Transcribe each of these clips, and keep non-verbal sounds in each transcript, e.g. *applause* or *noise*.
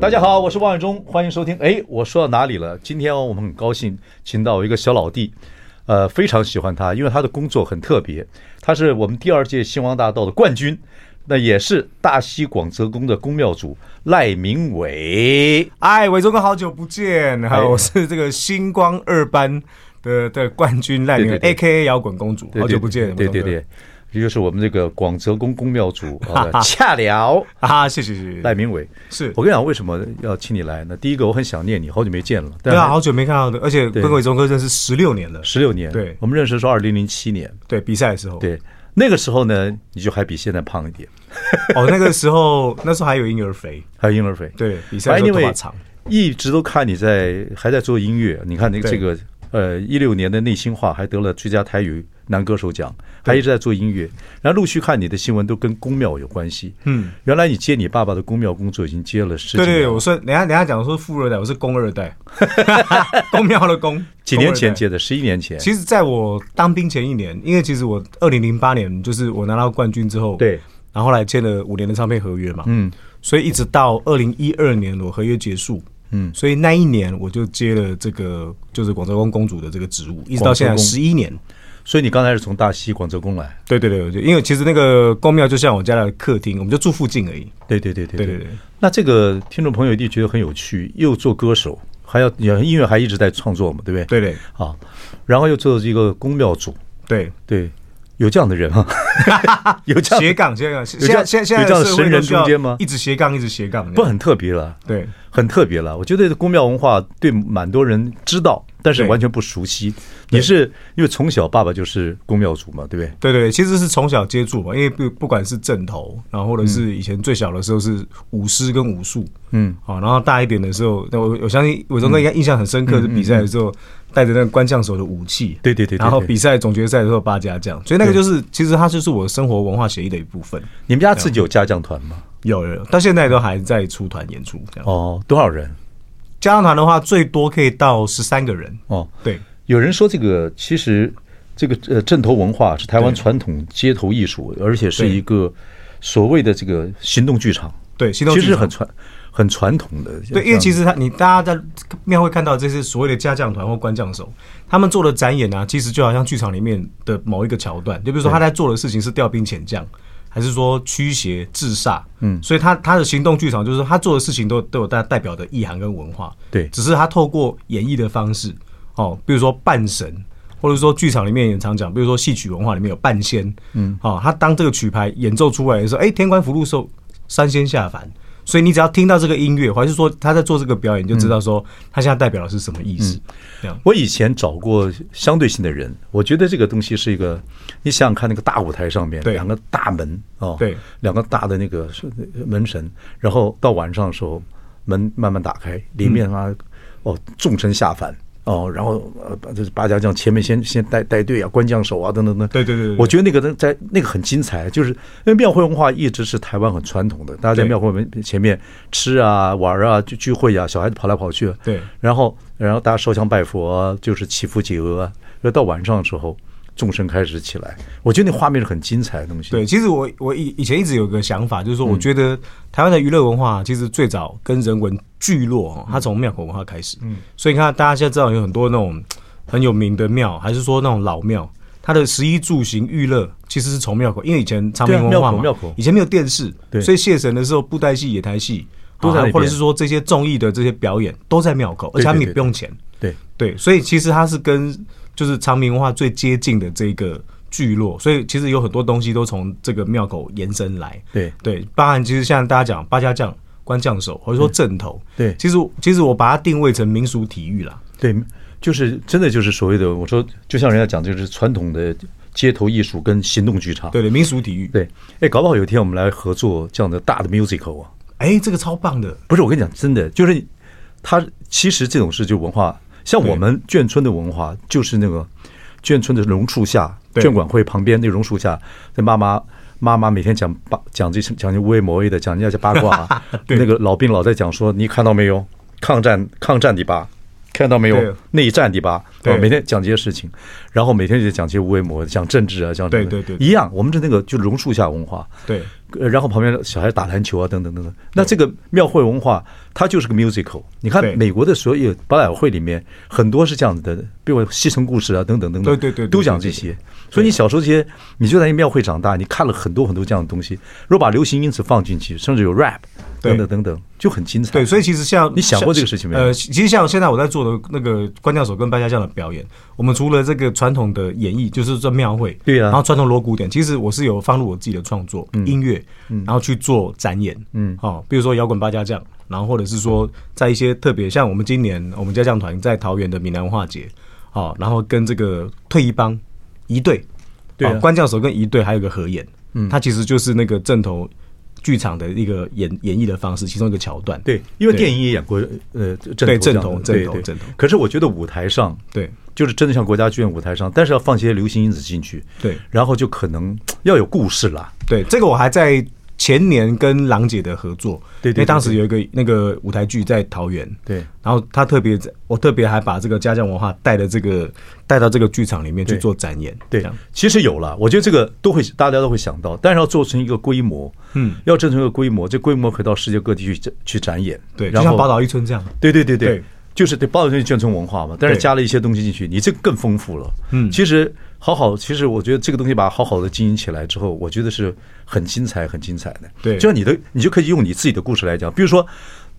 大家好，我是王伟忠，欢迎收听。哎，我说到哪里了？今天我们很高兴请到一个小老弟，呃，非常喜欢他，因为他的工作很特别。他是我们第二届星光大道的冠军，那也是大西广泽宫的宫庙主赖明伟。哎，伟忠哥，好久不见！还有我是这个星光二班的的冠军赖明伟，A.K.A. 摇滚公主，好久不见。对对对。这就是我们这个广泽宫宫庙主 *laughs* 恰了。*laughs* 啊！谢谢谢谢赖明伟，是。我跟你讲为什么要请你来呢？第一个我很想念你，好久没见了，对啊，好久没看到的，而且跟伟忠哥认识十六年了，十六年，对，我们认识是二零零七年，对，比赛的时候，对，那个时候呢，你就还比现在胖一点，*laughs* 哦，那个时候那时候还有婴儿肥，还有婴儿肥，对，比赛的时候头发长，一直都看你在还在做音乐，你看那个这个呃一六年的内心话还得了最佳台语男歌手奖。还一直在做音乐，然后陆续看你的新闻都跟宫庙有关系。嗯，原来你接你爸爸的宫庙工作已经接了十。对对，我说，人家人家讲说富二代，我是公二代，*laughs* 宫庙的公。*laughs* 几年前接的，十一年前。其实在我当兵前一年，因为其实我二零零八年就是我拿到冠军之后，对，然后后来签了五年的唱片合约嘛，嗯，所以一直到二零一二年我合约结束，嗯，所以那一年我就接了这个就是广州宫公主的这个职务，一直到现在十一年。所以你刚才是从大溪广州宫来？对对对，因为其实那个宫庙就像我家的客厅，我们就住附近而已。对对对对对。那这个听众朋友一定觉得很有趣，又做歌手，还要音乐还一直在创作嘛，对不对？对对。啊，然后又做一个宫庙主。对对，有这样的人吗？*laughs* 有这样斜杠斜杠，现在现在有这样的神人中间吗？一直斜杠一直斜杠，不很特别了？对，很特别了。我觉得宫庙文化对蛮多人知道。但是完全不熟悉，你是因为从小爸爸就是宫庙主嘛，对不对？对对，其实是从小接触嘛，因为不不管是正头，然后或者是以前最小的时候是舞狮跟武术，嗯，好，然后大一点的时候，那我我相信伟忠哥应该印象很深刻，是比赛的时候带着那个官将手的武器，对对对，然后比赛总决赛的时候八家将，所以那个就是其实它就是我生活文化协议的一部分。你们家自己有家将团吗？有有，到现在都还在出团演出。哦，多少人？家将团的话，最多可以到十三个人哦。对，有人说这个其实这个呃阵头文化是台湾传统街头艺术，而且是一个所谓的这个行动剧场。对，行动剧场其实很传很传统的。对，因为其实他你大家在庙会看到这些所谓的家将团或官将手，他们做的展演啊，其实就好像剧场里面的某一个桥段。就比如说他在做的事情是调兵遣将。还是说驱邪治煞，嗯，所以他他的行动剧场就是他做的事情都都有代代表的意涵跟文化，对，只是他透过演绎的方式，哦，比如说扮神，或者说剧场里面也常讲，比如说戏曲文化里面有扮仙，嗯，哦，他当这个曲牌演奏出来的时候，哎，天官福禄寿，三仙下凡。所以你只要听到这个音乐，还是说他在做这个表演，就知道说他现在代表的是什么意思。嗯，我以前找过相对性的人，我觉得这个东西是一个，你想想看，那个大舞台上面两个大门哦，对，两个大的那个门神，然后到晚上的时候门慢慢打开，里面啊哦众神下凡。哦，然后呃，就是八家将前面先先带带队啊，官将手啊，等等等。对对对，我觉得那个在那个很精彩，就是因为庙会文化一直是台湾很传统的，大家在庙会门前面吃啊、玩啊、聚聚会啊，小孩子跑来跑去。对，然后然后大家烧香拜佛，就是祈福解厄。要到晚上的时候。众生开始起来，我觉得那画面是很精彩的东西。对，其实我我以以前一直有个想法，就是说，我觉得台湾的娱乐文化其实最早跟人文聚落，它从庙口文化开始。嗯，所以你看，大家现在知道有很多那种很有名的庙，还是说那种老庙，它的十一住行娱乐其实是从庙口，因为以前长明文化嘛，以前没有电视，所以谢神的时候，布袋戏、野台戏都在，或者是说这些综艺的这些表演都在庙口，而且他们也不用钱。对对，所以其实它是跟就是长明文化最接近的这个聚落，所以其实有很多东西都从这个庙口延伸来。对对，包含其实像大家讲八家将、关将手，或者说阵头。对，其实其实我把它定位成民俗体育啦。对，就是真的就是所谓的我说，就像人家讲，就是传统的街头艺术跟行动剧场。对对，民俗体育。对，哎，搞不好有一天我们来合作这样的大的 musical 啊！哎，这个超棒的。不是我跟你讲，真的就是他其实这种事就文化，像我们眷村的文化，就是那个眷村的榕树下，眷管会旁边那榕树下，那妈妈妈妈每天讲八讲这讲些无为某 A 的，讲人家八卦，*laughs* 那个老兵老在讲说，你看到没有，抗战抗战的吧。看到没有？内战的吧？对，每天讲这些事情，然后每天就讲这些无为某为，讲政治啊，讲对对对，一样。我们的那个就榕树下文化，对。然后旁边小孩打篮球啊，等等等等。那这个庙会文化，它就是个 musical。你看美国的所有博览会里面，很多是这样子的，比如西城故事啊，等等等等，对对对，都讲这些。所以你小时候这些，你就在一庙会长大，你看了很多很多这样的东西。如果把流行因子放进去，甚至有 rap。等等等等，就很精彩。对，所以其实像你想过这个事情没有？呃，其实像现在我在做的那个关教手跟八家将的表演，我们除了这个传统的演绎，就是做庙会，对啊，然后传统锣鼓点，其实我是有放入我自己的创作音乐，然后去做展演，嗯，好，比如说摇滚八家将，然后或者是说在一些特别像我们今年我们家将团在桃园的闽南文化节，好，然后跟这个退役帮一队，对，官将手跟一队还有个合演，嗯，他其实就是那个正头。剧场的一个演演绎的方式，其中一个桥段。对，因为电影也演过，呃，对，正统、正统、正统。可是我觉得舞台上，对，就是真的像国家剧院舞台上，但是要放些流行因子进去，对，然后就可能要有故事了。对，这个我还在。前年跟郎姐的合作，对，因为当时有一个那个舞台剧在桃园，对，然后他特别，我特别还把这个家乡文化带的这个带到这个剧场里面去做展演，对，其实有了，我觉得这个都会大家都会想到，但是要做成一个规模，嗯，要做成一个规模，这规模可以到世界各地去去展演，对，然后就像宝岛一村这样，对对对对，就是对宝岛一村眷村文化嘛，但是加了一些东西进去，你这个更丰富了，嗯，其实。好好，其实我觉得这个东西把它好好的经营起来之后，我觉得是很精彩、很精彩的。对，就像你的，你就可以用你自己的故事来讲，比如说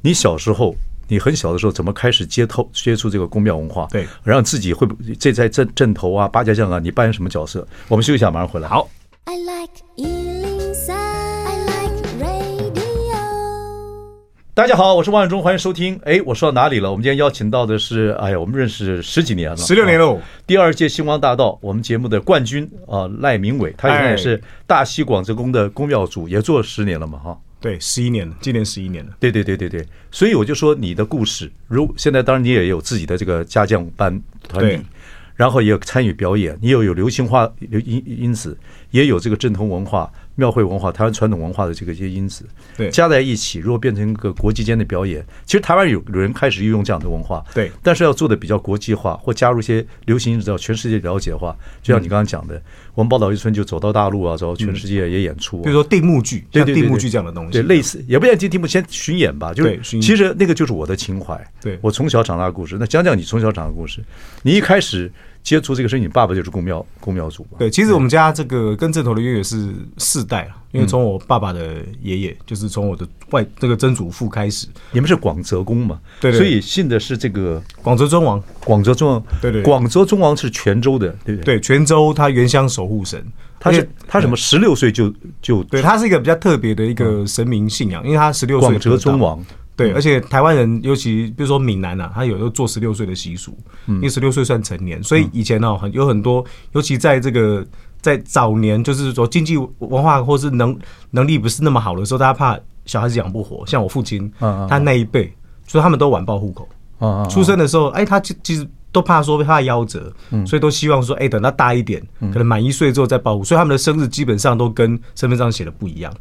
你小时候，你很小的时候怎么开始接透接触这个宫庙文化？对，然后自己会不这在镇镇头啊、八家将啊，你扮演什么角色？我们休息一下，马上回来。好。大家好，我是王永忠，欢迎收听。哎，我说到哪里了？我们今天邀请到的是，哎呀，我们认识十几年了，十六年喽。第二届星光大道，我们节目的冠军啊，赖明伟，他现在也是大西广泽宫的宫庙主，也做了十年了嘛，哈。对，十一年了，今年十一年了。对对对对对，所以我就说你的故事，如现在当然你也有自己的这个家将班团体，然后也有参与表演，你又有流行化流因因此也有这个正统文化。庙会文化、台湾传统文化的这个一些因子，对，加在一起，如果变成一个国际间的表演，其实台湾有有人开始运用这样的文化，对，但是要做的比较国际化，或加入一些流行因子，让全世界了解的话，就像你刚刚讲的，嗯、我们宝岛一村就走到大陆啊，走到全世界也演出、啊，比如说定目剧，对对，定目剧这样的东西，对，类似也不要进定目，先巡演吧，就是其实那个就是我的情怀，对。我从小长大的故事。那讲讲你从小长大的故事，你一开始。接触这个事情，你爸爸就是宫庙宫庙主。对，其实我们家这个跟正头的渊源是四代了，因为从我爸爸的爷爷，就是从我的外这个曾祖父开始。你们是广泽公嘛？对，所以信的是这个广泽尊王。广泽尊王，对对，广泽尊王是泉州的，对对？对，泉州他原乡守护神，他是他什么十六岁就就对，他是一个比较特别的一个神明信仰，因为他十六岁。广泽尊王。对，而且台湾人，尤其比如说闽南啊，他有时候做十六岁的习俗，因为十六岁算成年，所以以前呢，很有很多，尤其在这个在早年，就是说经济文化或是能能力不是那么好的时候，大家怕小孩子养不活，像我父亲，他那一辈，所以他们都晚报户口，出生的时候，哎，他其其实。都怕说怕夭折，所以都希望说，哎，等他大一点，可能满一岁之后再报户。所以他们的生日基本上都跟身份证写的不一样。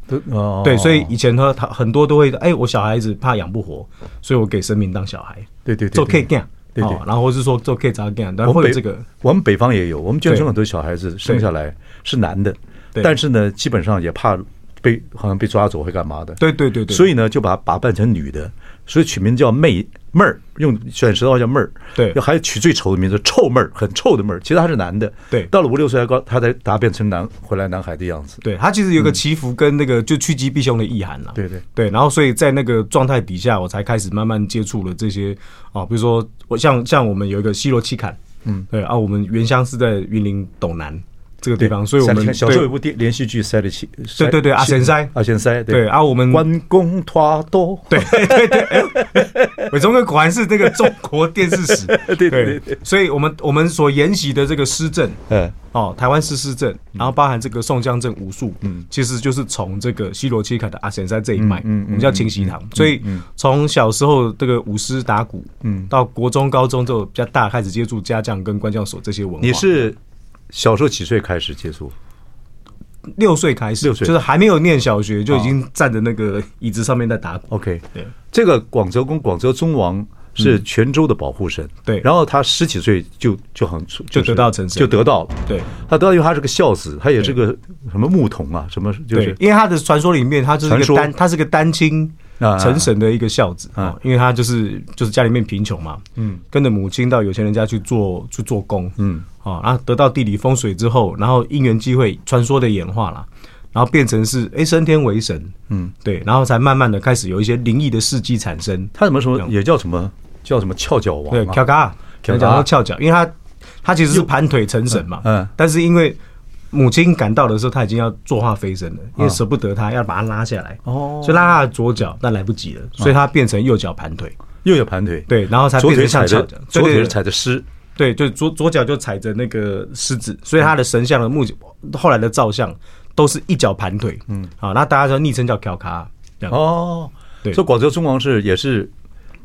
对，所以以前呢，他很多都会，哎，我小孩子怕养不活，所以我给神明当小孩。对对对，做 K 干，对对，然后是说做 K 咋干，然后这个我们北方也有，我们眷村很多小孩子生下来是男的，但是呢，基本上也怕被好像被抓走会干嘛的。对对对对，所以呢，就把打扮成女的。所以取名叫妹妹儿，用选舌头叫妹儿。对，要还取最丑的名字臭妹儿，很臭的妹儿。其实他是男的。对，到了五六岁还高，他才答变成男回来男孩的样子。对，他其实有个祈福跟那个就趋吉避凶的意涵了。对对对，然后所以在那个状态底下，我才开始慢慢接触了这些啊，比如说我像像我们有一个西罗七坎，嗯，对啊，我们原乡是在云林斗南。这个地方，所以我们小时候有部电连续剧《塞的气》，对对对，阿贤塞，阿贤塞，对。啊，我们关公拖多，对对对，伟忠哥果然是这个中国电视史，*laughs* 对对对，所以我们我们所研习的这个诗政，嗯，哦，台湾诗诗政，然后包含这个宋江镇武术，嗯，其实就是从这个西罗七凯的阿贤塞这一脉，嗯，我们叫清习堂，所以从小时候这个舞狮打鼓，嗯，到国中高中就比较大，开始接触家将跟官将所这些文化，你是。小时候几岁开始接触？六岁开始，六岁就是还没有念小学就已经站在那个椅子上面在打鼓。OK，对，这个广泽公，广泽忠王是泉州的保护神。对，然后他十几岁就就很就得到成神，就得到了。对，他得到，因为他是个孝子，他也是个什么牧童啊，什么就是，因为他的传说里面，他就是个单，他是个单亲。成神的一个孝子啊，因为他就是就是家里面贫穷嘛，嗯，跟着母亲到有钱人家去做去做工，嗯，啊，然后得到地理风水之后，然后因缘机会，传说的演化了，然后变成是哎升天为神，嗯，对，然后才慢慢的开始有一些灵异的事迹产生。他怎么说？也叫什么？叫什么？翘脚王？对，翘脚，讲到翘脚，因为他他其实是盘腿成神嘛，嗯，但是因为。母亲赶到的时候，他已经要坐化飞升了，因为舍不得他，要把他拉下来，哦，所以拉他的左脚，但来不及了，所以他变成右脚盘腿，右脚盘腿，对，然后才变成像翘脚，左腿是踩着狮，对，就左左脚就踩着那个狮子，所以他的神像的目后来的造像都是一脚盘腿，嗯，啊，那大家就昵称叫乔卡，哦，对，所以广州中王是也是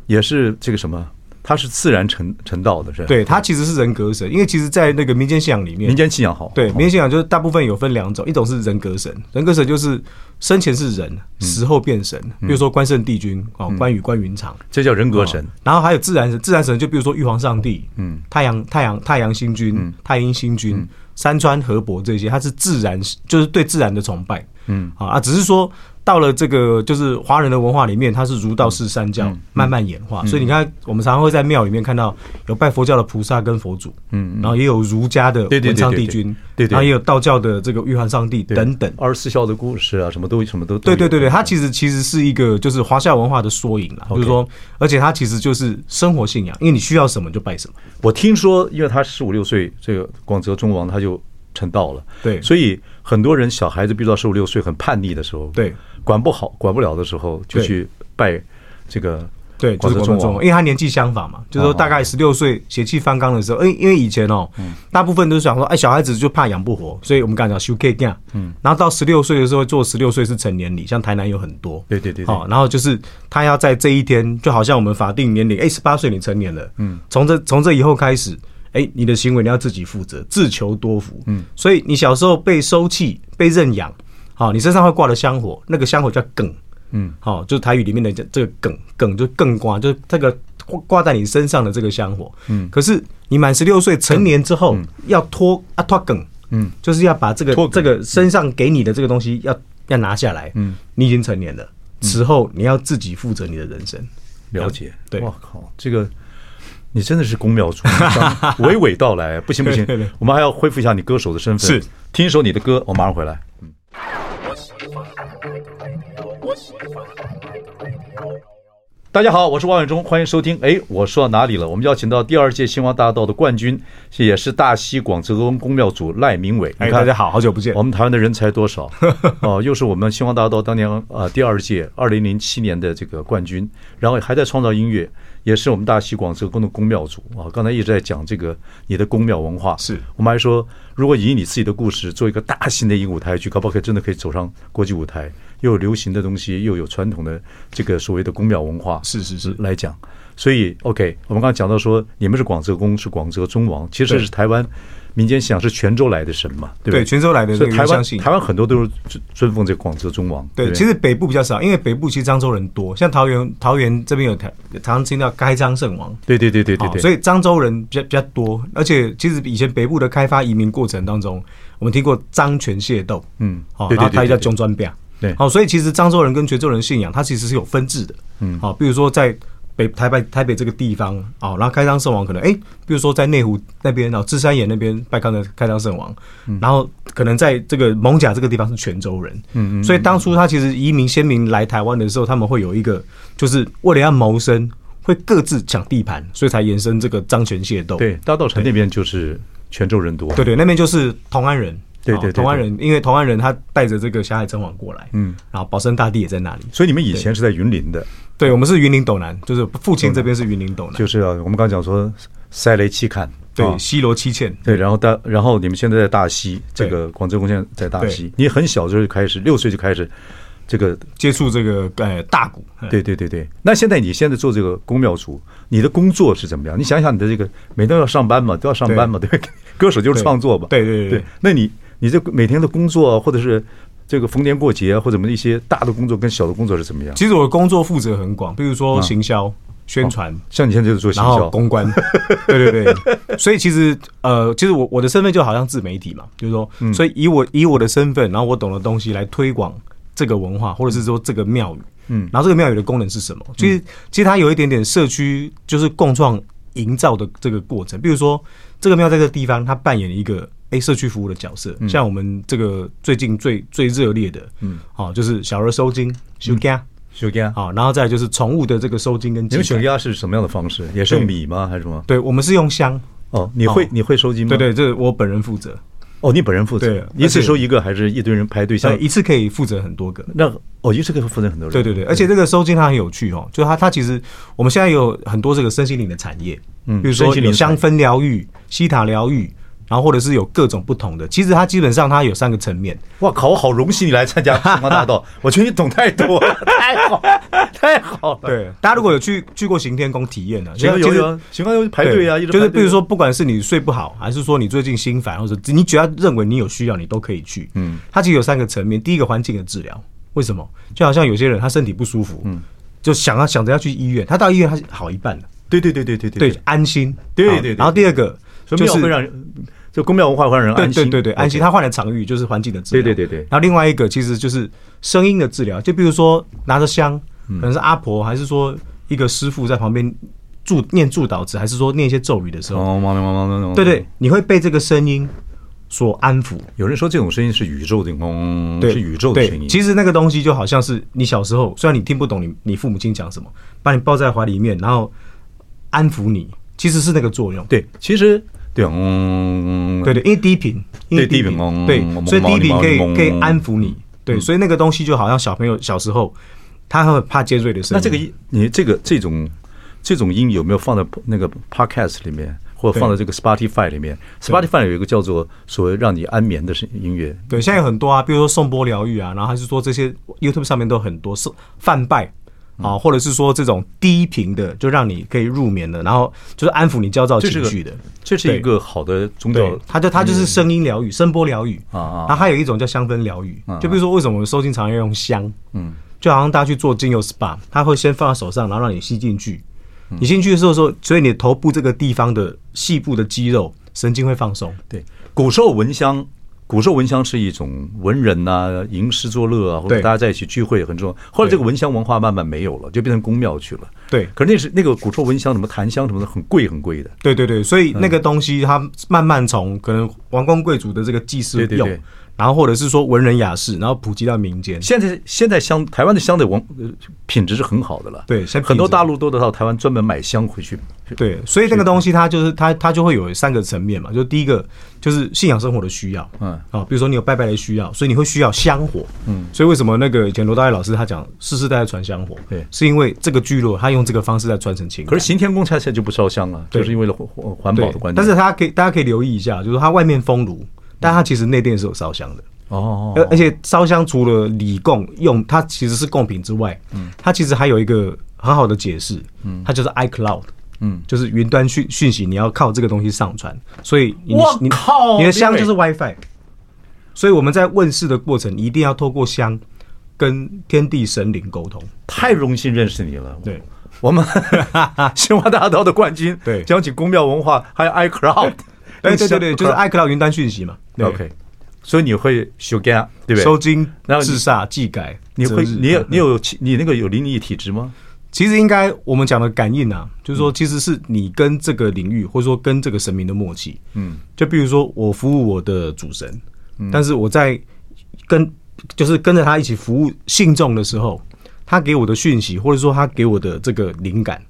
也是这个什么？他是自然成成道的，是吧？对，他其实是人格神，因为其实，在那个民间信仰里面，民间信仰好，对，民间信仰就是大部分有分两种，一种是人格神，人格神就是生前是人，死后变神，比如说关圣帝君啊，关羽、关云长，这叫人格神。然后还有自然神，自然神就比如说玉皇上帝，嗯，太阳太阳太阳星君、太阴星君、山川河伯这些，他是自然，就是对自然的崇拜，嗯。啊，只是说。到了这个就是华人的文化里面，它是儒道释三教慢慢演化，所以你看，我们常常会在庙里面看到有拜佛教的菩萨跟佛祖，嗯，然后也有儒家的文昌帝君，对对，然后也有道教的这个玉皇上帝等等，二十四孝的故事啊，什么都什么都对对对对，它其实其实是一个就是华夏文化的缩影啦，就是说，而且它其实就是生活信仰，因为你需要什么就拜什么。我听说，因为他十五六岁，这个广泽中王他就成道了，对，所以很多人小孩子，比如到十五六岁很叛逆的时候，对。管不好，管不了的时候，就去拜这个对，广泽忠王，因为他年纪相仿嘛，就是说大概十六岁血气方刚的时候，哎，因为以前哦，大部分都是想说，哎，小孩子就怕养不活，所以我们刚才讲修 K 店，嗯，然后到十六岁的时候做十六岁是成年礼，像台南有很多，对对对，好，然后就是他要在这一天，就好像我们法定年龄，哎，十八岁你成年了，嗯，从这从这以后开始，哎，你的行为你要自己负责，自求多福，嗯，所以你小时候被收弃、被认养。好，你身上会挂的香火，那个香火叫梗，嗯，好，就是台语里面的这个梗，梗就更挂，就是这个挂在你身上的这个香火，嗯，可是你满十六岁成年之后要脱啊脱梗，嗯，就是要把这个这个身上给你的这个东西要要拿下来，嗯，你已经成年了，此后你要自己负责你的人生。了解，对，哇靠，这个你真的是宫庙主，娓娓道来，不行不行，*laughs* 我们还要恢复一下你歌手的身份，是，听一首你的歌，我马上回来，嗯。大家好，我是王伟忠，欢迎收听。哎，我说到哪里了？我们邀请到第二届星光大道的冠军，也是大溪广泽宫宫庙主赖明伟。哎，大家好，好久不见。我们台湾的人才多少？*laughs* 哦，又是我们星光大道当年啊第二届二零零七年的这个冠军，然后还在创造音乐，也是我们大溪广泽宫的宫庙主啊。刚才一直在讲这个你的宫庙文化，是我们还说，如果以你自己的故事做一个大型的一个舞台剧，可不可以真的可以走上国际舞台？又有流行的东西，又有传统的这个所谓的宫庙文化，是是是。来讲，所以 OK，我们刚刚讲到说，你们是广泽公，是广泽宗王，其实是台湾民间信仰是泉州来的神嘛，对不对？对，泉州来的，所以台湾台湾很多都是尊尊奉这广泽宗王。对，其实北部比较少，因为北部其实漳州人多，像桃园桃园这边有台常常听到开漳圣王，对对对对对对，所以漳州人比较比较多，而且其实以前北部的开发移民过程当中，我们听过漳泉械斗，嗯，好，然后他也叫中专兵。对，好，所以其实漳州人跟泉州人信仰，它其实是有分治的。嗯，好，比如说在北台北台北这个地方，哦，然后开漳圣王可能，哎，比如说在内湖那边，然后芝山岩那边拜康的开漳圣王，然后可能在这个蒙甲这个地方是泉州人。嗯嗯，所以当初他其实移民先民来台湾的时候，他们会有一个，就是为了要谋生，会各自抢地盘，所以才延伸这个漳泉械斗。对，大稻城那边就是泉州人多。对对，那边就是同安人。对对，同安人，因为同安人他带着这个霞海城隍过来，嗯，然后保生大帝也在那里，所以你们以前是在云林的，对，我们是云林斗南，就是父亲这边是云林斗南，就是啊，我们刚讲说塞雷七坎，对，西罗七欠，对，然后大，然后你们现在在大溪，这个广州宫现在在大溪，你很小就开始，六岁就开始。这个接触这个呃大鼓，对对对对。那现在你现在做这个宫庙主，你的工作是怎么样？你想想你的这个每天要上班嘛，都要上班嘛，对，对，歌手就是创作嘛，对对对，对。那你你这每天的工作，或者是这个逢年过节或者什么一些大的工作跟小的工作是怎么样？其实我的工作负责很广，比如说行销、宣传，像你现在就是做行销、公关，*laughs* 对对对。所以其实呃，其实我我的身份就好像自媒体嘛，就是说，所以以我以我的身份，然后我懂的东西来推广。这个文化，或者是说这个庙宇，嗯，然后这个庙宇的功能是什么？其实，其实它有一点点社区，就是共创营造的这个过程。比如说，这个庙在这个地方，它扮演一个诶社区服务的角色。像我们这个最近最最热烈的，嗯，好，就是小儿收金收惊收惊，好，然后再就是宠物的这个收金跟。你们收惊是什么样的方式？也是用米吗？还是什么？对，我们是用香。哦，你会你会收金吗？对对，这是我本人负责。哦，你本人负责，对，一次收一个还是一堆人排队？像一次可以负责很多个。那哦，一次可以负责很多人。对对对，而且这个收金它很有趣哦，就是它它其实我们现在有很多这个身心灵的产业，嗯，比如说有香氛疗愈、西塔疗愈。然后或者是有各种不同的，其实它基本上它有三个层面。哇靠！我好荣幸你来参加星光大道，*laughs* 我觉得你懂太多了，太好，太好了。对，大家如果有去去过行天宫体验的，其实有有行天宫排队啊，就是比如说，不管是你睡不好，还是说你最近心烦，或者你只要认为你有需要，你都可以去。嗯，它其实有三个层面。第一个环境的治疗，为什么？就好像有些人他身体不舒服，嗯，就想要想着要去医院，他到医院他是好一半的。对对对对对对，安心。对对對。然后第二个就是会让。就宫庙文化会让人安心，对对对，安心。他换了场域，就是环境的治疗。对对对对。然后另外一个其实就是声音的治疗，就比如说拿着香，可能是阿婆，还是说一个师傅在旁边祝念祝祷词，还是说念一些咒语的时候，对对，你会被这个声音所安抚。有人说这种声音是宇宙的，嗯，是宇宙的声音。其实那个东西就好像是你小时候，虽然你听不懂你你父母亲讲什么，把你抱在怀里面，然后安抚你，其实是那个作用。对，其实。对，嗯，对对，因为低频，因为低频，对，所以低频可以可以安抚你，对，所以那个东西就好像小朋友小时候，他会怕尖锐的声音。那这个音，你这个这种这种音有没有放在那个 Podcast 里面，或者放在这个 Spotify 里面？Spotify 有一个叫做所谓让你安眠的声音乐，对，现在有很多啊，比如说颂钵疗愈啊，然后还是说这些 YouTube 上面都很多是梵呗。啊，或者是说这种低频的，就让你可以入眠的，然后就是安抚你焦躁情绪的，这是一个好的宗教。它就它就是声音疗愈、声波疗愈啊啊。然后还有一种叫香氛疗愈，就比如说为什么我们收惊常要用香？嗯，就好像大家去做精油 SPA，它会先放在手上，然后让你吸进去。你进去的时候说，所以你头部这个地方的细部的肌肉神经会放松。对，古时候闻香。古时候闻香是一种文人呐、啊，吟诗作乐啊，或者大家在一起聚会很重要。后来这个闻香文化慢慢没有了，就变成宫庙去了。对，可是那是那个古时候闻香，什么檀香什么的，很贵很贵的。对对对，所以那个东西它慢慢从可能王公贵族的这个祭祀用。对对对然后或者是说文人雅士，然后普及到民间。现在现在香台湾的香的文品质是很好的了。对，很多大陆都得到台湾专门买香回去。对，所以那个东西它就是它它就会有三个层面嘛，就第一个就是信仰生活的需要，嗯啊，比如说你有拜拜的需要，所以你会需要香火，嗯，所以为什么那个以前罗大佑老师他讲世世代代传香火，对，是因为这个聚落他用这个方式在传承情。可是行天宫现在就不烧香了，就是因为环环保的关系。但是他可以大家可以留意一下，就是它外面封炉。但它其实内殿是有烧香的哦，而而且烧香除了礼供用，它其实是贡品之外，嗯，它其实还有一个很好的解释，嗯，它就是 iCloud，嗯，就是云端讯讯息，你要靠这个东西上传，所以你你你的香就是 WiFi，所以我们在问世的过程，一定要透过香跟天地神灵沟通。太荣幸认识你了，对，我们 *laughs* 星光大道的冠军，对，讲起宫庙文化，还有 *laughs* iCloud。哎对对对，*laughs* 就是 iCloud 云端讯息嘛。OK，所以你会修改，对不对？收惊，然后治煞、技改。你会，你有，你有，你那个有灵异体质吗？其实应该我们讲的感应啊，就是说，其实是你跟这个领域，或者说跟这个神明的默契。嗯，就比如说我服务我的主神，嗯但是我在跟就是跟着他一起服务信众的时候，他给我的讯息，或者说他给我的这个灵感，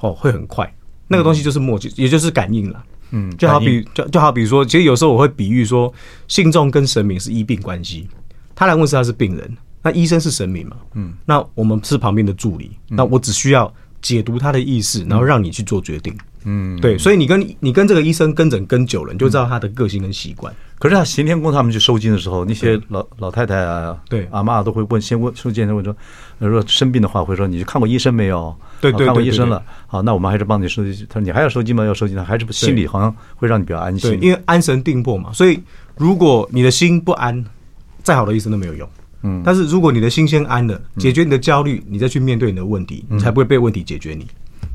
哦，会很快。那个东西就是默契，也就是感应了。嗯，就好比就就好比说，其实有时候我会比喻说，信众跟神明是医病关系。他来问是他是病人，那医生是神明嘛？嗯，那我们是旁边的助理，那我只需要解读他的意思，然后让你去做决定。嗯，对，所以你跟你跟这个医生跟诊跟久了，你就知道他的个性跟习惯。可是他行天宫他们去收金的时候，那些老老太太啊，对阿妈都会问，先问收金的问说，如果生病的话会说，你去看过医生没有？对对，看过医生了。好，那我们还是帮你收金。他说你还要收金吗？要收金，他还是心里好像会让你比较安心。对，因为安神定魄嘛。所以如果你的心不安，再好的医生都没有用。嗯，但是如果你的心先安了，解决你的焦虑，你再去面对你的问题，你才不会被问题解决你。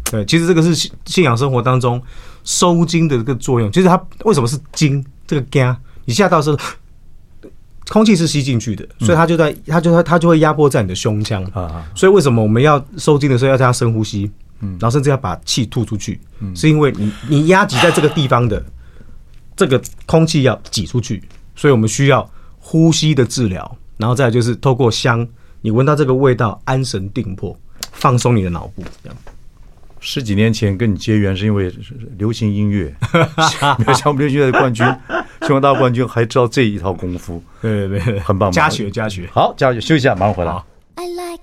对，其实这个是信信仰生活当中收惊的这个作用。其实它为什么是惊？这个惊，你下到时候空气是吸进去的，所以它就在，它就它它就会压迫在你的胸腔啊。所以为什么我们要收惊的时候要这样深呼吸？嗯，然后甚至要把气吐出去，是因为你你压挤在这个地方的 *laughs* 这个空气要挤出去，所以我们需要呼吸的治疗。然后再就是透过香，你闻到这个味道，安神定魄，放松你的脑部，这样。十几年前跟你结缘是因为流行音乐，*laughs* 没有像我们流行乐的冠军，星光大冠军还知道这一套功夫，*laughs* 对对对，很棒，加血加血，好加血，休息一下，马上回来。I like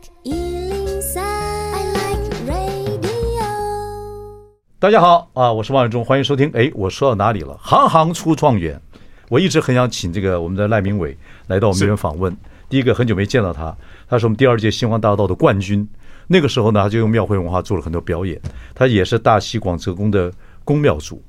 大家好啊，我是王伟忠，欢迎收听。哎，我说到哪里了？行行出状元，我一直很想请这个我们的赖明伟来到我们这边访问。第一个很久没见到他，他是我们第二届星光大道的冠军。那个时候呢，他就用庙会文化做了很多表演。他也是大西广泽宫的宫庙主。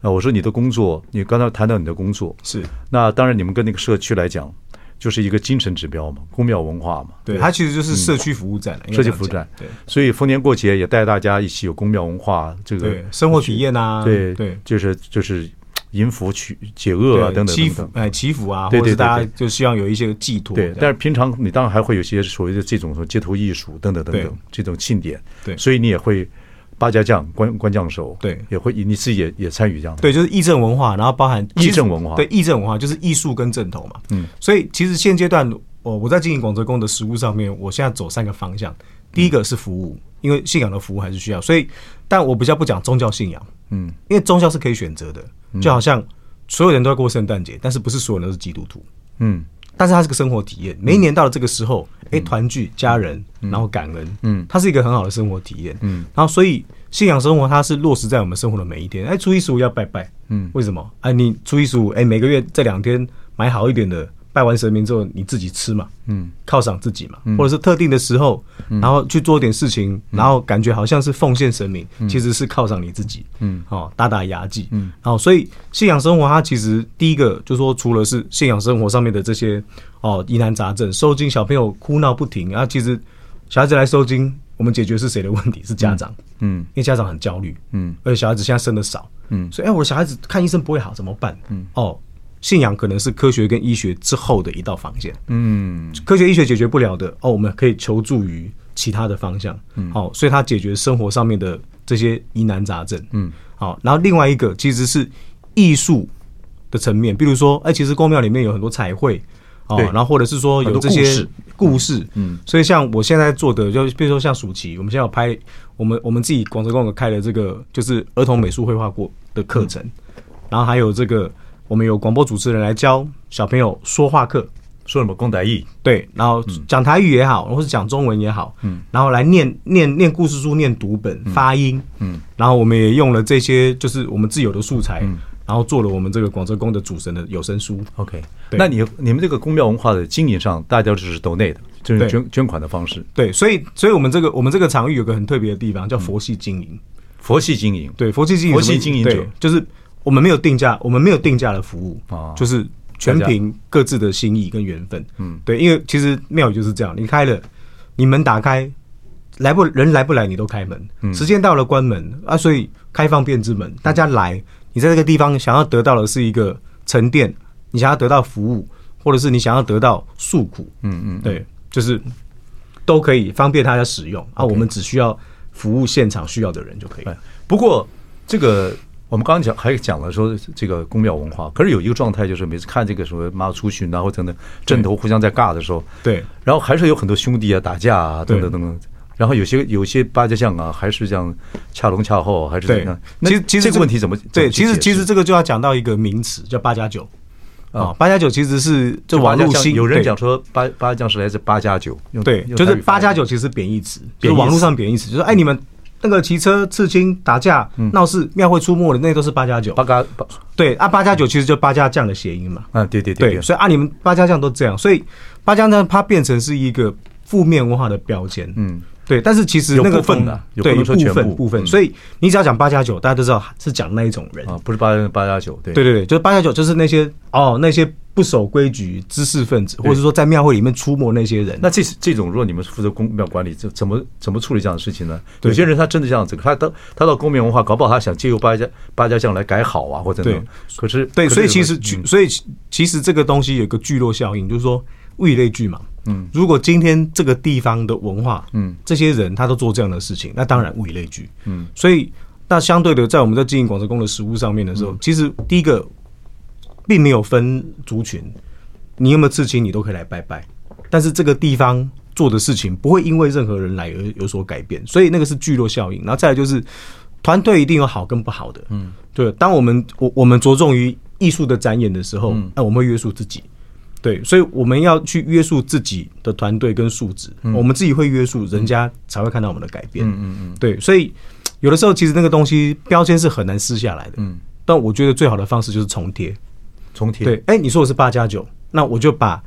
那我说你的工作，你刚才谈到你的工作是，那当然你们跟那个社区来讲，就是一个精神指标嘛，公庙文化嘛。对，它其实就是社区服务站，社区服务站。对，所以逢年过节也带大家一起有公庙文化这个生活体验啊。对对，就是就是。迎福去解厄啊，等等祈福哎，祈福啊，或者大家就希望有一些寄托。对，但是平常你当然还会有些所谓的这种什么街头艺术等等等等这种庆典。对，所以你也会八家将、官官将手，对，也会你自己也也参与这样。对，就是义正文化，然后包含义正文化。对，义正文化就是艺术跟正统嘛。嗯，所以其实现阶段我我在经营广泽宫的实务上面，我现在走三个方向。第一个是服务，因为信仰的服务还是需要，所以但我比较不讲宗教信仰。嗯，因为宗教是可以选择的，就好像。所有人都要过圣诞节，但是不是所有人都是基督徒？嗯，但是它是个生活体验。每一年到了这个时候，哎，团聚家人，然后感恩，嗯，它是一个很好的生活体验。嗯，然后所以信仰生活它是落实在我们生活的每一天。哎，初一十五要拜拜，嗯，为什么？哎，你初一十五，哎，每个月这两天买好一点的。拜完神明之后，你自己吃嘛，嗯，犒赏自己嘛，或者是特定的时候，然后去做点事情，然后感觉好像是奉献神明，其实是犒赏你自己，嗯，哦，打打牙祭，嗯，然后所以信仰生活它其实第一个就是说，除了是信仰生活上面的这些哦疑难杂症，收金小朋友哭闹不停，然后其实小孩子来收金，我们解决是谁的问题？是家长，嗯，因为家长很焦虑，嗯，而且小孩子现在生的少，嗯，所以哎，我的小孩子看医生不会好怎么办？嗯，哦。信仰可能是科学跟医学之后的一道防线。嗯，科学医学解决不了的哦，我们可以求助于其他的方向。嗯，好，所以它解决生活上面的这些疑难杂症。嗯，好，然后另外一个其实是艺术的层面，比如说，哎，其实宫庙里面有很多彩绘哦，然后或者是说有这些故事。嗯，所以像我现在做的，就比如说像暑期，我们现在有拍我们我们自己广州公有开的这个就是儿童美术绘画过的课程，然后还有这个。我们有广播主持人来教小朋友说话课，说什么？公台语？对，然后讲台语也好，或是讲中文也好，嗯，然后来念念念故事书、念读本、发音，嗯，然后我们也用了这些，就是我们自有的素材，然后做了我们这个广州宫的主神的有声书。OK，那你你们这个宫庙文化的经营上，大家就是 donate 的，就是捐捐款的方式。对，所以所以我们这个我们这个场域有个很特别的地方，叫佛系经营。佛系经营，对，佛系经营，佛系经营者。就是。我们没有定价，我们没有定价的服务，就是全凭各自的心意跟缘分。嗯，对，因为其实庙宇就是这样，你开了，你门打开，来不人来不来，你都开门。时间到了关门啊，所以开放便之门，大家来，你在这个地方想要得到的是一个沉淀，你想要得到服务，或者是你想要得到诉苦，嗯嗯，对，就是都可以方便大家使用啊。我们只需要服务现场需要的人就可以。不过这个。我们刚刚讲还讲了说这个宫庙文化，可是有一个状态就是每次看这个什么妈祖出巡，然后等等阵头互相在尬的时候，对，然后还是有很多兄弟啊打架啊等等等等，然后有些有些八家将啊，还是这样恰龙恰后，还是怎样？其实其实这个问题怎么？对，其实其实这个就要讲到一个名词，叫八加九。啊。八加九其实是这网络新，有人讲说八八家将是来自八加九，对，就是八加九其实是贬义词，就是网络上贬义词，就是哎你们那个骑车刺青打架闹事庙会出没的那都是八加九。八加对啊，八加九其实就八加将的谐音嘛。嗯，对对对，所以啊你们八加将都这样，所以八加将它变成是一个负面文化的标签。嗯。对，但是其实那个分的，对部分部。分，所以你只要讲八加九，大家都知道是讲那一种人。啊，不是八八加九，对。对对对，就是八加九，就是那些哦那些不守规矩知识分子，或者说在庙会里面出没那些人。那这这种，如果你们是负责宫庙管理，这怎么怎么处理这样的事情呢？有些人他真的这样子，他到他到公庙文化，搞不好他想借由八加八加将来改好啊，或者对。可是对，所以其实所以其实这个东西有个聚落效应，就是说物以类聚嘛。嗯，如果今天这个地方的文化，嗯，这些人他都做这样的事情，那当然物以类聚，嗯，所以那相对的，在我们在经营广州工的食物上面的时候，其实第一个并没有分族群，你有没有刺青，你都可以来拜拜，但是这个地方做的事情不会因为任何人来而有所改变，所以那个是聚落效应。然后再来就是团队一定有好跟不好的，嗯，对。当我们我我们着重于艺术的展演的时候，那我们会约束自己。对，所以我们要去约束自己的团队跟素质，我们自己会约束，人家才会看到我们的改变。嗯嗯嗯，对，所以有的时候其实那个东西标签是很难撕下来的。嗯，但我觉得最好的方式就是重贴，重贴。对，哎，你说我是八加九，那我就把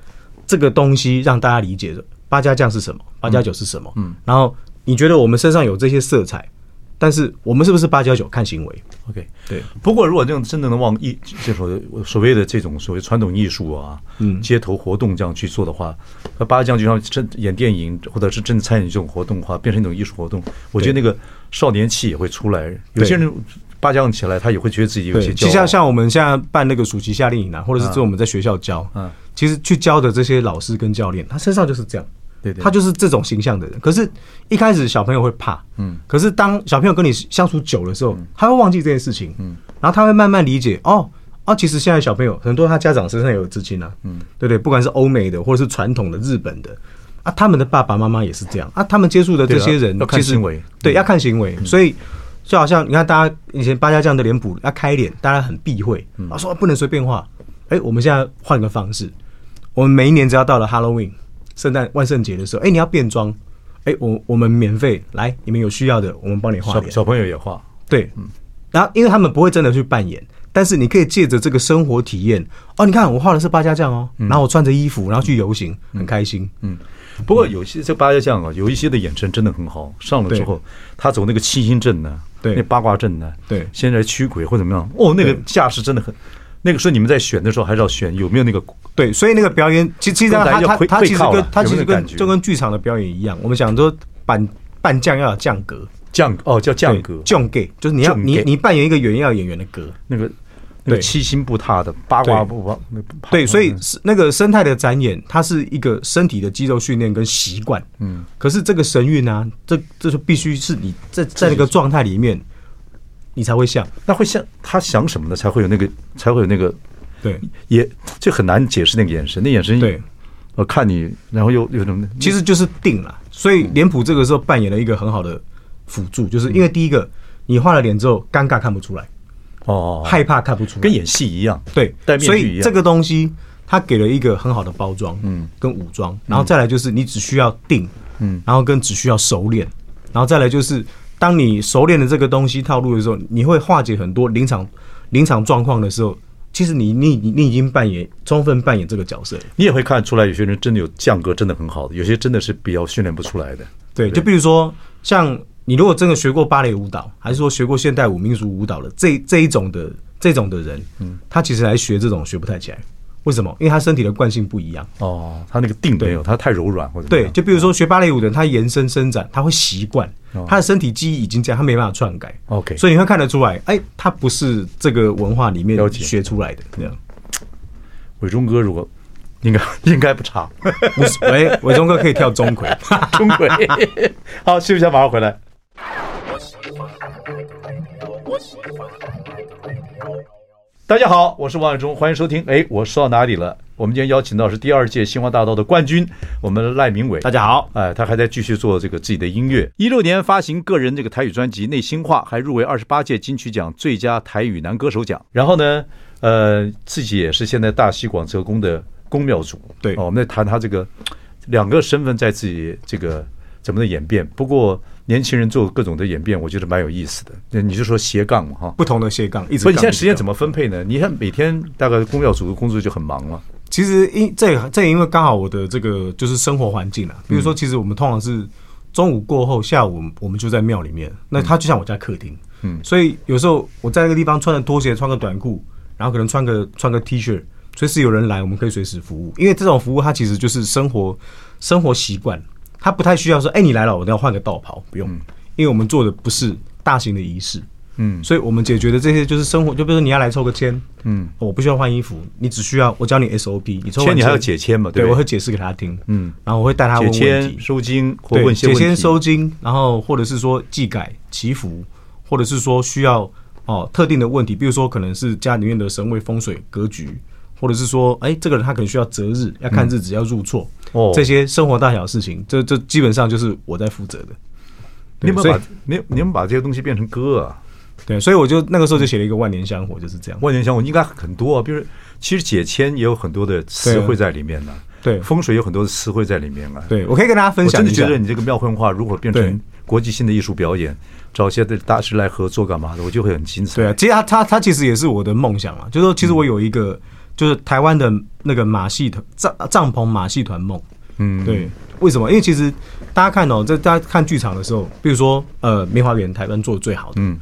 这个东西让大家理解的，八加酱是什么，八加九是什么。嗯，然后你觉得我们身上有这些色彩。但是我们是不是八加九看行为？OK，对。不过如果这种真正的往艺，就说所谓的这种所谓传统艺术啊，嗯，街头活动这样去做的话，那八家将就像真演电影或者是真的参与这种活动的话，变成一种艺术活动，我觉得那个少年气也会出来。有些人八家将起来，他也会觉得自己有些。就像像我们现在办那个暑期夏令营啊，或者是说我们在学校教，嗯，其实去教的这些老师跟教练，他身上就是这样。对，对，他就是这种形象的人。可是，一开始小朋友会怕，嗯。可是，当小朋友跟你相处久的时候，他会忘记这件事情，嗯。然后他会慢慢理解，哦，啊，其实现在小朋友很多，他家长身上也有资金啊，嗯，对对，不管是欧美的或者是传统的日本的，啊，他们的爸爸妈妈也是这样啊。他们接触的这些人，要看行为，对，要看行为。所以，就好像你看，大家以前八家将的脸谱要开脸，大家很避讳，啊，说不能随便画。哎，我们现在换个方式，我们每一年只要到了 Halloween。圣诞万圣节的时候，哎、欸，你要变装，哎、欸，我我们免费来，你们有需要的，我们帮你画脸。小朋友也画，对，嗯。然后，因为他们不会真的去扮演，但是你可以借着这个生活体验，哦，你看我画的是八家将哦，嗯、然后我穿着衣服，然后去游行，嗯、很开心。嗯。不过有些这八家将啊，有一些的眼神真的很好，上了之后，他走那个七星阵呢，对，那八卦阵呢，对，现在驱鬼或怎么样，哦，那个架势真的很。那个时候你们在选的时候，还是要选有没有那个对，所以那个表演，其其实他他他其实跟他其实跟就跟剧场的表演一样。我们想说扮扮将要有将格，将哦叫将格，将格就是你要你你扮演一个演员要演员的格，那个那个七星不踏的八卦不对，所以那个生态的展演，它是一个身体的肌肉训练跟习惯。嗯，可是这个神韵呢，这这就必须是你在在那个状态里面。你才会像，那会像他想什么呢？才会有那个，才会有那个，对，也就很难解释那个眼神，那眼神，对，我看你，然后又有什么？其实就是定了。所以脸谱这个时候扮演了一个很好的辅助，就是因为第一个，你画了脸之后，尴尬看不出来，哦，害怕看不出来，跟演戏一样，对，戴面具一样。所以这个东西，它给了一个很好的包装，嗯，跟武装，然后再来就是你只需要定，嗯，然后跟只需要熟练，然后再来就是。当你熟练的这个东西套路的时候，你会化解很多临场临场状况的时候，其实你你你已经扮演充分扮演这个角色。你也会看出来，有些人真的有降格，真的很好的；有些真的是比较训练不出来的。对，就比如说像你如果真的学过芭蕾舞蹈，还是说学过现代舞、民族舞蹈的这这一种的这种的人，嗯，他其实来学这种学不太起来。为什么？因为他身体的惯性不一样。哦，他那个定没有，他太柔软或者对。就比如说学芭蕾舞的人，他延伸伸展，他会习惯，他的身体记忆已经这样，他没办法篡改。OK，所以你会看得出来，哎，他不是这个文化里面学出来的这样。伟忠哥，如果应该 *laughs* 应该不差。喂，伟忠哥可以跳钟馗，*laughs* 钟馗。好，休息一下，马上回来。大家好，我是王伟忠，欢迎收听。哎，我说到哪里了？我们今天邀请到是第二届星光大道的冠军，我们的赖明伟。大家好，哎，他还在继续做这个自己的音乐。一六年发行个人这个台语专辑《内心话》，还入围二十八届金曲奖最佳台语男歌手奖。然后呢，呃，自己也是现在大溪广泽宫的宫庙主。对，哦，我们在谈他这个两个身份在自己这个怎么的演变。不过。年轻人做各种的演变，我觉得蛮有意思的。那你就说斜杠嘛，哈，不同的斜杠，一直。所以你现在时间怎么分配呢？你看每天大概宫庙组的工作就很忙了。其实因这这因为刚好我的这个就是生活环境啊，比如说，其实我们通常是中午过后，下午我们就在庙里面。那它就像我家客厅，嗯，所以有时候我在那个地方穿着拖鞋，穿个短裤，然后可能穿个穿个 T 恤，随时有人来，我们可以随时服务。因为这种服务它其实就是生活生活习惯，它不太需要说，哎，你来了，我都要换个道袍，不用。因为我们做的不是大型的仪式，嗯，所以我们解决的这些就是生活，就比如说你要来抽个签，嗯，我不需要换衣服，你只需要我教你 SOP，你抽签你还要解签嘛？对，我会解释给他听，嗯，然后我会带他问问题、收金或问解签收金，然后或者是说祭改祈福，或者是说需要哦特定的问题，比如说可能是家里面的神位风水格局，或者是说哎这个人他可能需要择日，要看日子要入错，哦，这些生活大小事情，这这基本上就是我在负责的。你有没有把你你们把这些东西变成歌啊？对，所以我就那个时候就写了一个万年香火，就是这样。万年香火应该很多啊，比如其实解签也有很多的词汇在里面呢。对，风水有很多的词汇在里面啊。对，我可以跟大家分享。我真的觉得你这个庙会文化如果变成国际性的艺术表演，找一些的大师来合作干嘛的，我就会很精彩。对啊，其实他他他其实也是我的梦想啊，就是说其实我有一个就是台湾的那个马戏团帐帐篷马戏团梦。嗯，对。为什么？因为其实大家看哦，在大家看剧场的时候，比如说呃，梅花园台湾做的最好的，嗯，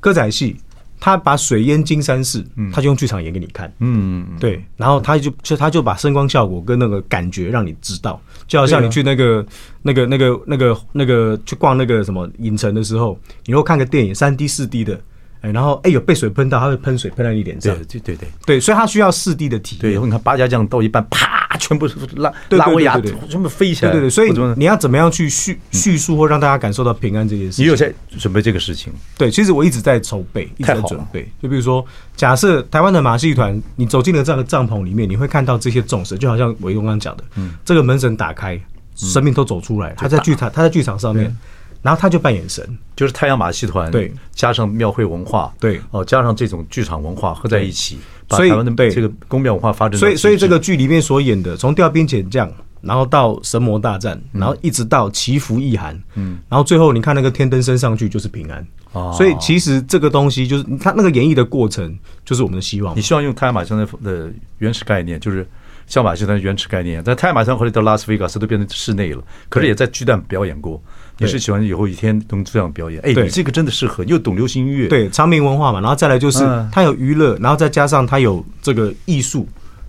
歌仔戏，他把水淹金山寺，嗯，他就用剧场演给你看，嗯嗯对，然后他就就他就把声光效果跟那个感觉让你知道，就好像你去那个那个那个那个那个去逛那个什么影城的时候，你如果看个电影三 D 四 D 的。哎，然后哎，有被水喷到，它会喷水喷在你脸上。对对对对，所以它需要四 D 的体验。对，你看八家将到一半，啪，全部拉拉威亚全部飞起来。对对对，所以你要怎么样去叙叙述或让大家感受到平安这件事情？你有在准备这个事情？对，其实我一直在筹备，一直在准备。就比如说，假设台湾的马戏团，你走进了这样的帐篷里面，你会看到这些众神，就好像伟东刚刚讲的，嗯，这个门神打开，生命都走出来，他在剧场，他在剧场上面。然后他就扮演神，就是太阳马戏团，对，加上庙会文化，对，哦，加上这种剧场文化合在一起，把台湾的这个宫庙文化发展。所以，所以这个剧里面所演的，从调兵遣将，然后到神魔大战，然后一直到祈福意涵，嗯，然后最后你看那个天灯升上去就是平安。哦，所以其实这个东西就是他那个演绎的过程，就是我们的希望。你希望用太阳马戏团的原始概念，就是像马戏团的原始概念，但太阳马戏团后来到拉斯维加斯都变成室内了，可是也在巨蛋表演过。也是喜欢以后一天能这样表演，哎，你这个真的适合，又懂流行音乐，对，长明文化嘛，然后再来就是它有娱乐，然后再加上它有这个艺术，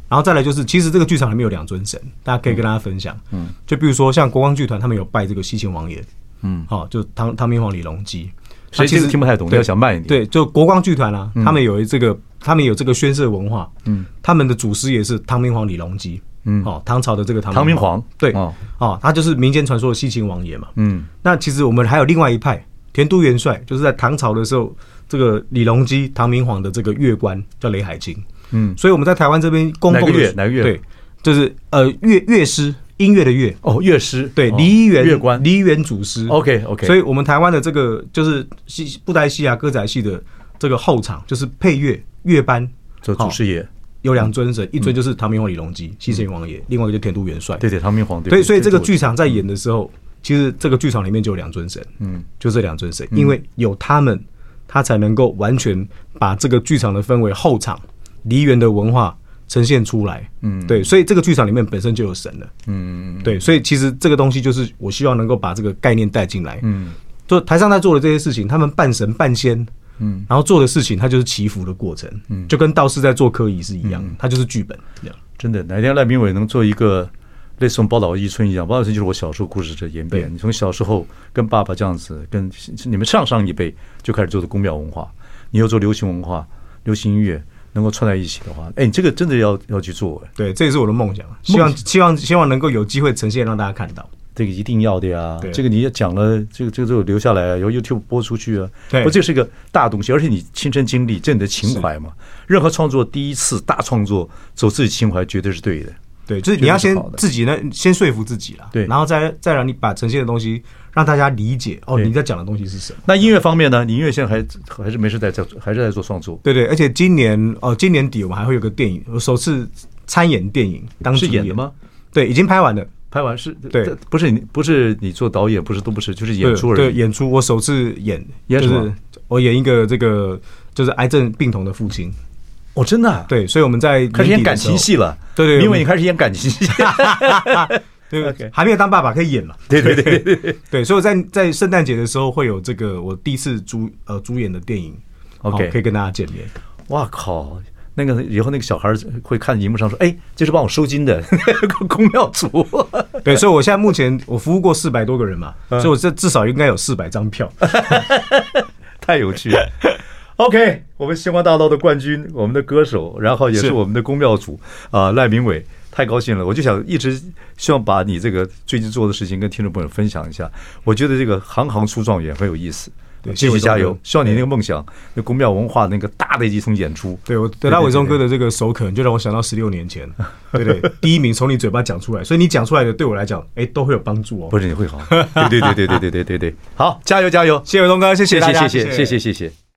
然后再来就是，其实这个剧场里面有两尊神，大家可以跟大家分享，嗯，就比如说像国光剧团，他们有拜这个西秦王爷，嗯，好，就唐唐明皇李隆基，所以其实听不太懂，要想慢一点，对，就国光剧团啊，他们有这个，他们有这个宣社文化，嗯，他们的祖师也是唐明皇李隆基。嗯，哦，唐朝的这个唐唐明皇，对，哦，哦，他就是民间传说的西秦王爷嘛。嗯，那其实我们还有另外一派，田都元帅，就是在唐朝的时候，这个李隆基、唐明皇的这个乐官叫雷海清。嗯，所以我们在台湾这边公共乐，哪个乐？对，就是呃乐乐师，音乐的乐。哦，乐师，对，梨园乐官，梨园祖师。OK OK，所以我们台湾的这个就是戏布袋戏啊、歌仔戏的这个后场，就是配乐乐班，这祖师爷。有两尊神，一尊就是唐明皇李隆基，西秦王爷；另外一个就天都元帅。对对，唐明皇。对，所以这个剧场在演的时候，其实这个剧场里面就有两尊神，嗯，就这两尊神，因为有他们，他才能够完全把这个剧场的氛围、后场梨园的文化呈现出来。嗯，对，所以这个剧场里面本身就有神了。嗯，对，所以其实这个东西就是我希望能够把这个概念带进来。嗯，就台上在做的这些事情，他们半神半仙。嗯，然后做的事情，它就是祈福的过程，嗯，就跟道士在做科仪是一样，它就是剧本这样。真的，哪天赖明伟能做一个类似我们《宝岛一村》一样，《宝岛一村》就是我小时候故事的演变。你从小时候跟爸爸这样子，跟你们上上一辈就开始做的宫庙文化，你又做流行文化、流行音乐，能够串在一起的话，哎，你这个真的要要去做。对，这也是我的梦想，希望希望希望能够有机会呈现让大家看到。这个一定要的呀，这个你也讲了，这个这个就留下来，由 YouTube 播出去啊。对，不，这是一个大东西，而且你亲身经历，这你的情怀嘛。任何创作第一次大创作，走自己情怀绝对是对的。对，就是你要先自己呢，先说服自己了，对，然后再再让你把呈现的东西让大家理解。哦，你在讲的东西是什么？那音乐方面呢？你音乐现在还还是没事在做，还是在做创作？对对，而且今年哦，今年底我们还会有个电影，我首次参演电影，当是演的吗？对，已经拍完了，拍完是，对，不是你不是你做导演，不是都不是，就是演出而已。对，演出我首次演，演什么？就是我演一个这个就是癌症病童的父亲。哦，真的、啊？对，所以我们在开始演感情戏了。对对，因为你开始演感情戏，*laughs* *laughs* 对，okay. 还没有当爸爸可以演了。对对对对 *laughs* 对，所以在在圣诞节的时候会有这个我第一次主呃主演的电影，OK，可以跟大家见面。哇靠，那个以后那个小孩会看荧幕上说，哎，这是帮我收金的 *laughs* 宫庙主。*laughs* 对，所以我现在目前我服务过四百多个人嘛，所以我这至少应该有四百张票，*laughs* 太有趣了。OK，我们星光大道的冠军，我们的歌手，然后也是我们的宫庙主啊，赖明伟，太高兴了！我就想一直希望把你这个最近做的事情跟听众朋友分享一下。我觉得这个行行出状元很有意思，对，继续加油！希望你那个梦想，那古庙文化那个大的一场演出。对，我得到伟忠哥的这个首肯，就让我想到十六年前，*laughs* 对对，第一名从你嘴巴讲出来，所以你讲出来的对我来讲，哎，都会有帮助哦。不是你会好，对对对对对对对对对，好，加油加油！谢谢伟忠哥，谢谢谢谢谢谢谢谢谢。